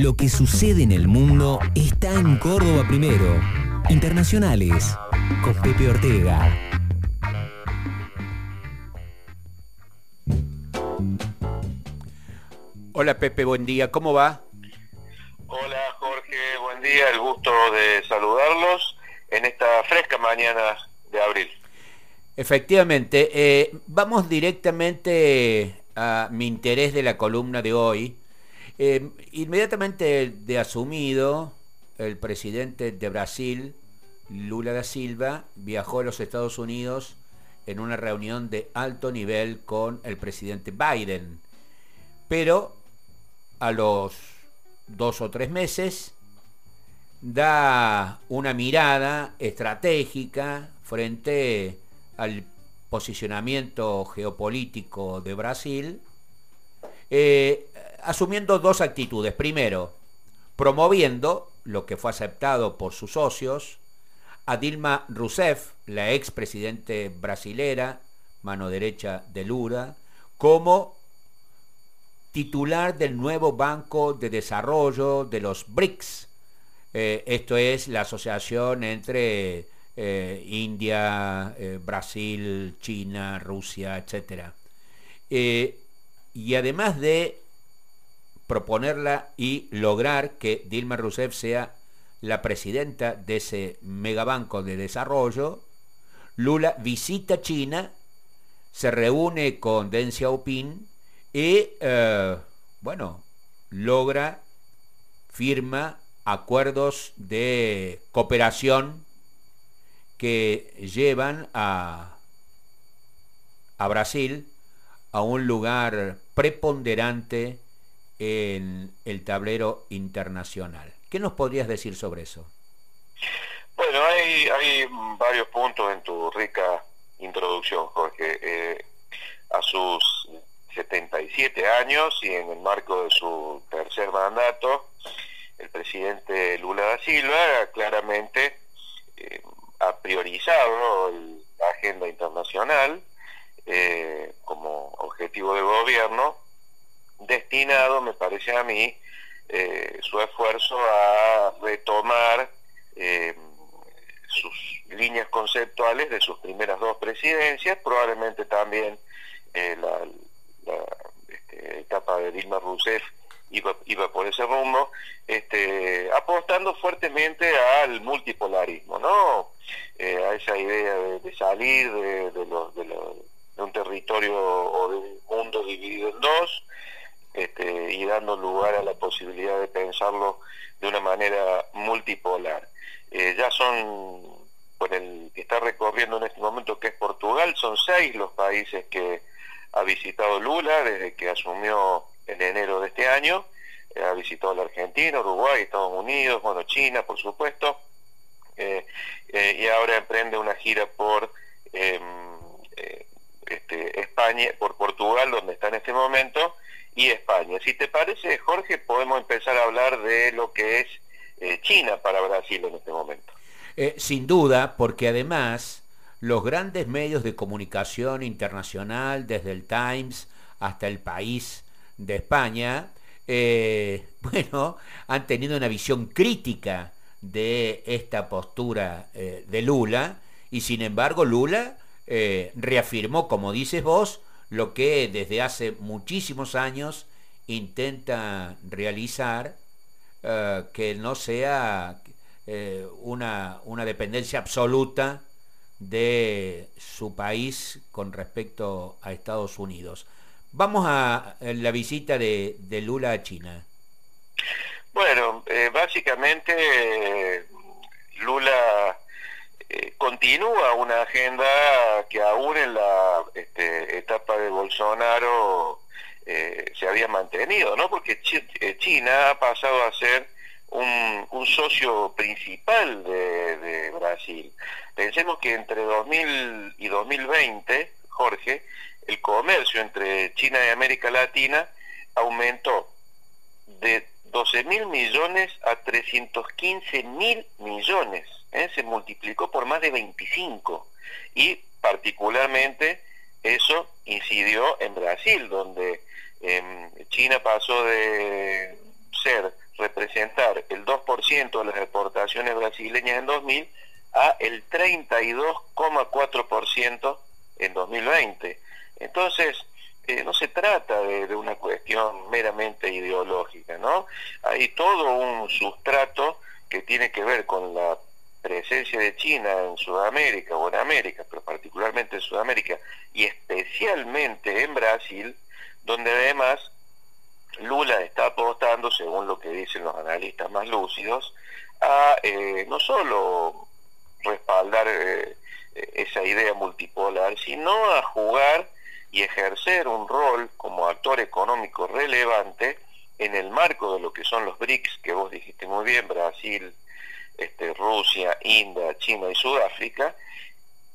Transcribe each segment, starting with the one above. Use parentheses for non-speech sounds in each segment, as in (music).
Lo que sucede en el mundo está en Córdoba primero. Internacionales con Pepe Ortega. Hola Pepe, buen día, ¿cómo va? Hola Jorge, buen día, el gusto de saludarlos en esta fresca mañana de abril. Efectivamente, eh, vamos directamente a mi interés de la columna de hoy, eh, inmediatamente de asumido, el presidente de Brasil, Lula da Silva, viajó a los Estados Unidos en una reunión de alto nivel con el presidente Biden. Pero a los dos o tres meses da una mirada estratégica frente al posicionamiento geopolítico de Brasil, eh, asumiendo dos actitudes. Primero, promoviendo lo que fue aceptado por sus socios, a Dilma Rousseff, la expresidente brasilera, mano derecha de Lula, como titular del nuevo Banco de Desarrollo de los BRICS. Eh, esto es la asociación entre eh, India, Brasil, China, Rusia, etc. y además de proponerla y lograr que Dilma Rousseff sea la presidenta de ese megabanco de desarrollo, Lula visita China, se reúne con Deng Xiaoping y, eh, bueno, logra, firma acuerdos de cooperación que llevan a, a Brasil a un lugar preponderante en el tablero internacional. ¿Qué nos podrías decir sobre eso? Bueno, hay, varios puntos en tu rica introducción, Jorge. Eh, a sus 77 años y en el marco de su tercer mandato, el presidente Lula da Silva claramente eh, ha priorizado la agenda internacional eh, como objetivo de gobierno destinado, me parece a mí, eh, su esfuerzo a retomar eh, sus líneas conceptuales de sus primeras dos presidencias, probablemente también eh, la, este, etapa de Dilma Rousseff iba, iba por ese rumbo, este, apostando fuertemente al multipolarismo, ¿no? a esa idea de, salir de, de un territorio o de un mundo dividido en dos, este, y dando lugar a la posibilidad de pensarlo de una manera multipolar. Eh, ya son, con el que está recorriendo en este momento, que es Portugal, son seis los países que ha visitado Lula desde que asumió en enero de este año. Eh, ha visitado la Argentina, Uruguay, Estados Unidos, bueno, China, por supuesto. Eh, y ahora emprende una gira por em, este, España, por Portugal, donde está en este momento, y España. Si te parece, Jorge, podemos empezar a hablar de lo que es eh, China para Brasil en este momento. Eh, sin duda, porque además los grandes medios de comunicación internacional, desde el Times hasta el País de España, eh, (laughs) bueno, han tenido una visión crítica de esta postura de Lula y sin embargo Lula reafirmó, como dices vos, lo que desde hace muchísimos años intenta realizar, eh, que no sea eh, una, una, dependencia absoluta de su país con respecto a Estados Unidos. Vamos a la visita de, Lula a China. Bueno, eh, básicamente Lula continúa una agenda que aún en la este, etapa de Bolsonaro eh, se había mantenido, ¿no? Porque eh, China ha pasado a ser un, socio principal de, Brasil. Pensemos que entre 2000 y 2020, Jorge, el comercio entre China y América Latina aumentó de 12 mil millones a 315 mil millones. ¿Eh? Se multiplicó por más de 25. Y particularmente eso incidió en Brasil, donde em, China pasó de ser representar el 2% de las exportaciones brasileñas en 2000 a el 32,4% en 2020. Entonces, eh, no se trata de, de, una cuestión meramente ideológica, ¿no? Hay todo un sustrato que tiene que ver con la presencia de China en Sudamérica o en América, pero particularmente en Sudamérica y especialmente en Brasil, donde además Lula está apostando, según lo que dicen los analistas más lúcidos, a eh, no solo respaldar eh, esa idea multipolar, sino a jugar y ejercer un rol como actor económico relevante en el marco de lo que son los BRICS, que vos dijiste muy bien, Brasil, este, Rusia, India, China y Sudáfrica,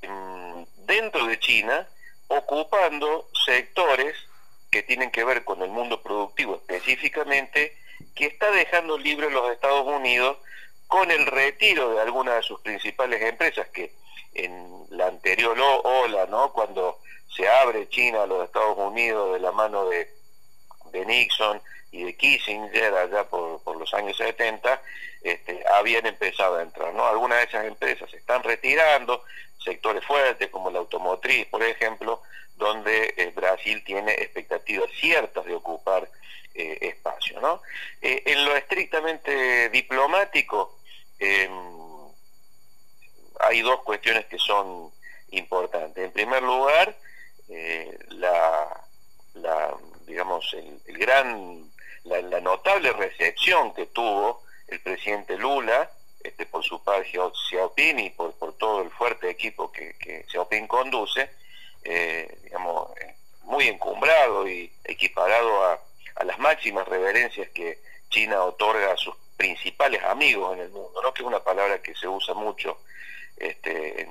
mm, dentro de China, ocupando sectores que tienen que ver con el mundo productivo específicamente, que está dejando libre los Estados Unidos con el retiro de algunas de sus principales empresas, que en la anterior ola, ¿no? cuando se abre China a los Estados Unidos de la mano de, Nixon y de Kissinger allá por, por los años 70, este, habían empezado a entrar. ¿no? Algunas de esas empresas se están retirando, sectores fuertes como la automotriz, por ejemplo, donde eh, Brasil tiene expectativas ciertas de ocupar eh, espacio. ¿no? Eh, en lo estrictamente diplomático, em, hay dos cuestiones que son importantes. En primer lugar, la, digamos, el, gran, la, notable recepción que tuvo el presidente Lula este, por su padre Xiaoping y por, todo el fuerte equipo que, que Xiaoping conduce, eh, digamos, muy encumbrado y equiparado a, las máximas reverencias que China otorga a sus principales amigos en el mundo, ¿no? que es una palabra que se usa mucho este,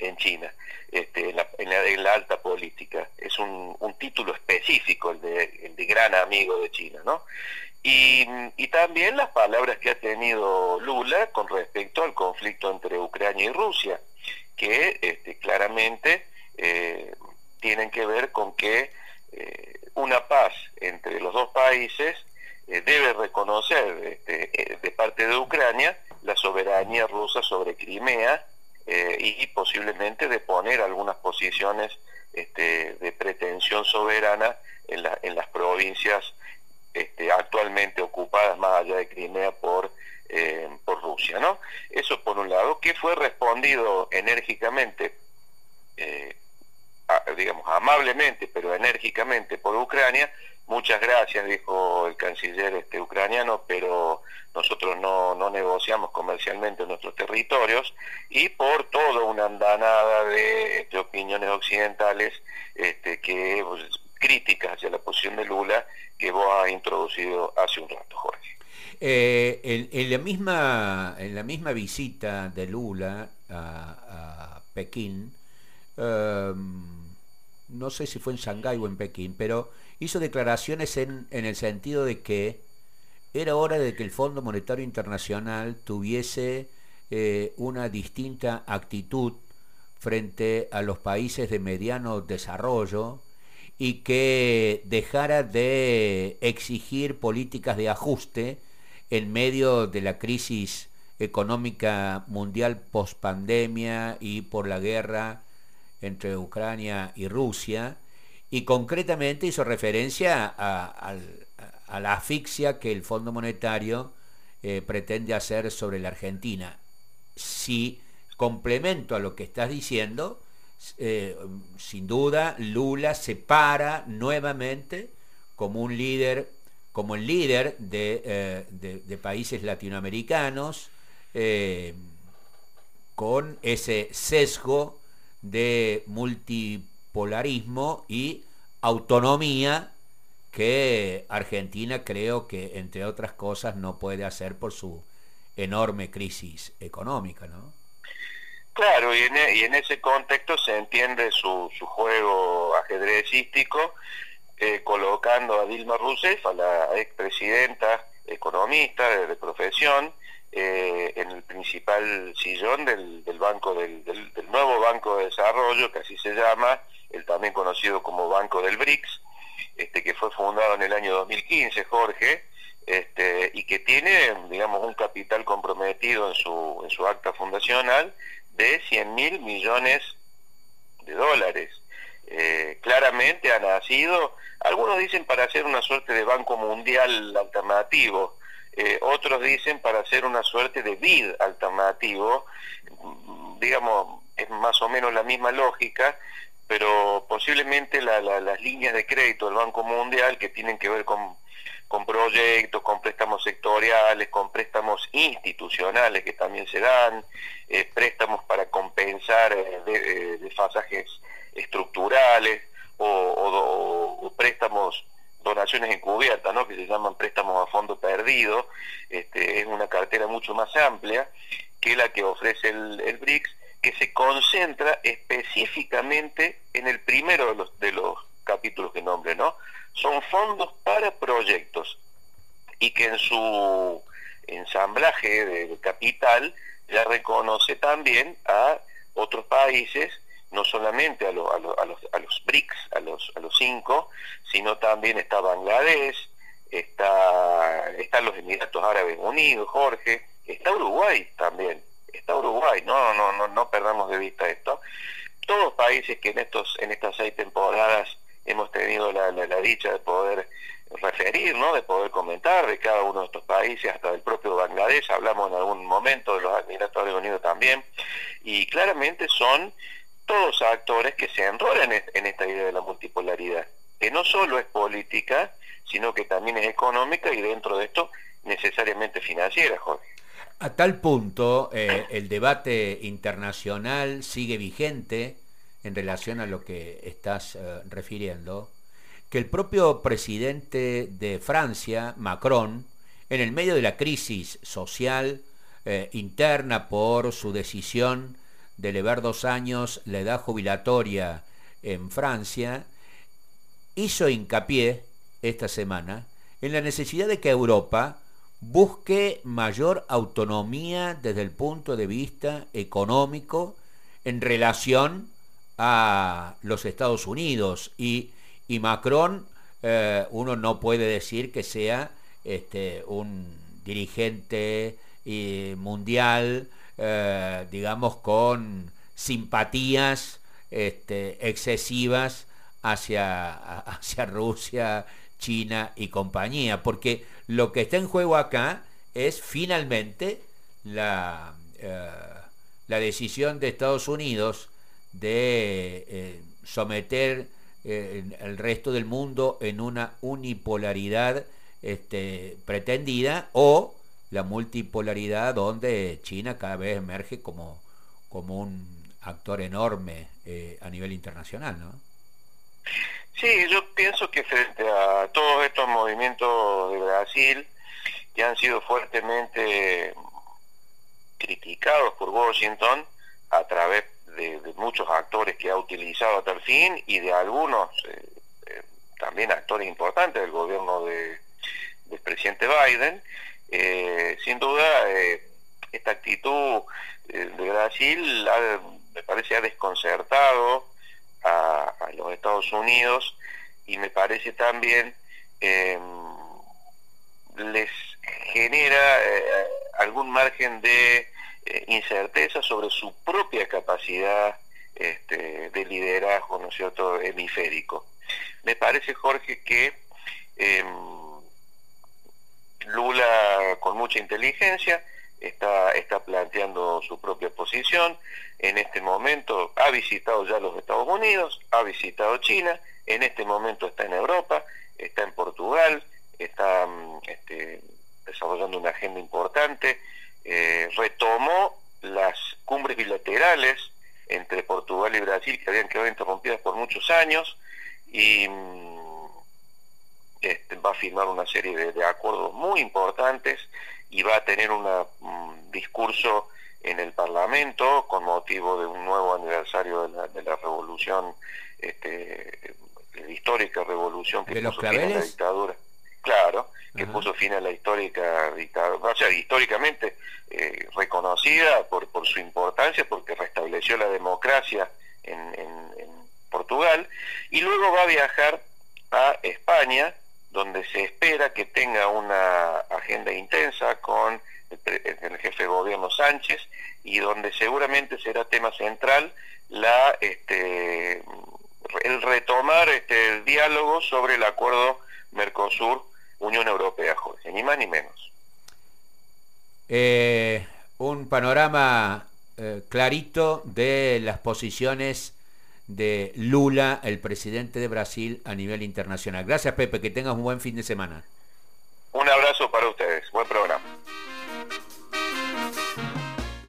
en, China, este, en, la, alta política. Es un, un título específico, el de, el de, gran amigo de China, ¿no? Y, y, también las palabras que ha tenido Lula con respecto al conflicto entre Ucrania y Rusia, que este, claramente eh, tienen que ver con que eh, una paz entre los dos países eh, debe reconocer este, de parte de Ucrania la soberanía rusa sobre Crimea y posiblemente de poner algunas posiciones este, de pretensión soberana en, la, en las provincias este, actualmente ocupadas más allá de Crimea por, eh, por Rusia. ¿no? Eso por un lado, que fue respondido enérgicamente eh, digamos, amablemente, pero enérgicamente por Ucrania. Muchas gracias, dijo el canciller este, ucraniano, pero nosotros no, no negociamos comercialmente nuestros territorios y por toda una andanada de, de opiniones occidentales este, que pues, críticas hacia la posición de Lula que vos has introducido hace un rato, Jorge. Eh, en, en, la misma, en la misma visita de Lula a, a Pekín, um, no sé si fue en Shanghái o en Pekín, pero hizo declaraciones en, en, el sentido de que era hora de que el Fondo Monetario Internacional tuviese eh, una distinta actitud frente a los países de mediano desarrollo y que dejara de exigir políticas de ajuste en medio de la crisis económica mundial post pandemia y por la guerra entre Ucrania y Rusia, y concretamente hizo referencia a la asfixia que el Fondo Monetario eh, pretende hacer sobre la Argentina. Si complemento a lo que estás diciendo, eh, sin duda Lula se para nuevamente como un líder, como el líder de, eh, países latinoamericanos, eh, con ese sesgo de multipolarismo y autonomía que Argentina creo que, entre otras cosas, no puede hacer por su enorme crisis económica, ¿no? Claro, y en, e, y en ese contexto se entiende su, juego ajedrecístico, eh, colocando a Dilma Rousseff, a la expresidenta economista de, profesión, eh, en el principal sillón del, banco del, nuevo Banco de Desarrollo, que así se llama, el también conocido como Banco del BRICS, este, que fue fundado en el año 2015, Jorge, este, y que tiene, digamos, un capital comprometido en su, en su acta fundacional de 100 mil millones de dólares. Eh, claramente ha nacido, algunos dicen para hacer una suerte de banco mundial alternativo, eh, otros dicen para hacer una suerte de BID alternativo, digamos, es más o menos la misma lógica, pero posiblemente las líneas de crédito del Banco Mundial que tienen que ver con, con proyectos, con préstamos sectoriales, con préstamos institucionales que también se dan, eh, préstamos para compensar eh, desfasajes estructurales o, préstamos donaciones encubiertas, ¿no? que se llaman préstamos a fondo perdido, este, es una cartera mucho más amplia que la que ofrece el, el BRICS que se concentra específicamente en el primero de los, de los capítulos que nombre, ¿no? Son fondos para proyectos y que en su ensamblaje de capital ya reconoce también a otros países, no solamente a, a, a, los, a los BRICS, a los, a los cinco, sino también está Bangladesh, está, están los Emiratos Árabes Unidos, Jorge, está Uruguay también, está Uruguay, no, no, no, no perdamos de vista esto. Todos países que en estos, en estas seis temporadas hemos tenido la, dicha de poder referir, ¿no? de poder comentar de cada uno de estos países, hasta del propio Bangladesh, hablamos en algún momento de los Emiratos Unidos también, y claramente son todos actores que se enrolan en esta idea de la multipolaridad, que no solo es política, sino que también es económica y dentro de esto necesariamente financiera, Jorge. A tal punto, eh, el debate internacional sigue vigente en relación a lo que estás eh, refiriendo, que el propio presidente de Francia, Macron, en el medio de la crisis social eh, interna por su decisión de elevar dos años la edad jubilatoria en Francia, hizo hincapié esta semana en la necesidad de que Europa busque mayor autonomía desde el punto de vista económico en relación a los Estados Unidos. Y, Macron eh, uno no puede decir que sea este, un dirigente mundial eh, digamos con simpatías este, excesivas hacia, (laughs) hacia Rusia China y compañía, porque lo que está en juego acá es finalmente la, eh, la decisión de Estados Unidos de eh, someter eh, el resto del mundo en una unipolaridad este, pretendida o la multipolaridad donde China cada vez emerge como, como un actor enorme a nivel internacional, ¿no? Sí, yo pienso que frente a todos estos movimientos de Brasil que han sido fuertemente criticados por Washington a través de, muchos actores que ha utilizado a tal fin y de algunos eh, eh, también actores importantes del gobierno de, del presidente Biden, eh, sin duda esta actitud de Brasil me parece ha desconcertado a, los Estados Unidos y me parece también em, les genera algún margen de eh, incerteza sobre su propia capacidad este, de liderazgo, ¿no es cierto?, hemisférico. Me parece, Jorge, que em, Lula, con mucha inteligencia, está, está planteando su propia posición. En este momento ha visitado ya los Estados Unidos, ha visitado China, en este momento está en Europa, está en Portugal, está mm, este, desarrollando una agenda importante, eh, retomó las cumbres bilaterales entre Portugal y Brasil que habían quedado interrumpidas por muchos años y mm, este, va a firmar una serie de acuerdos muy importantes y va a tener un discurso en el Parlamento con motivo de un nuevo aniversario de la, revolución, este, la histórica revolución que fin a la dictadura. Claro, que puso fin a la histórica dictadura, o sea, históricamente eh, reconocida por, por su importancia, porque restableció la democracia en, en Portugal, y luego va a viajar a España donde se espera que tenga una agenda intensa con el, jefe de gobierno Sánchez y donde seguramente será tema central la este, el retomar este, el diálogo sobre el acuerdo Mercosur-Unión Europea, Jorge, ni más ni menos. Eh, un panorama eh, clarito de las posiciones de Lula, el presidente de Brasil, a nivel internacional. Gracias, Pepe, que tengas un buen fin de semana. Un abrazo para ustedes, buen programa.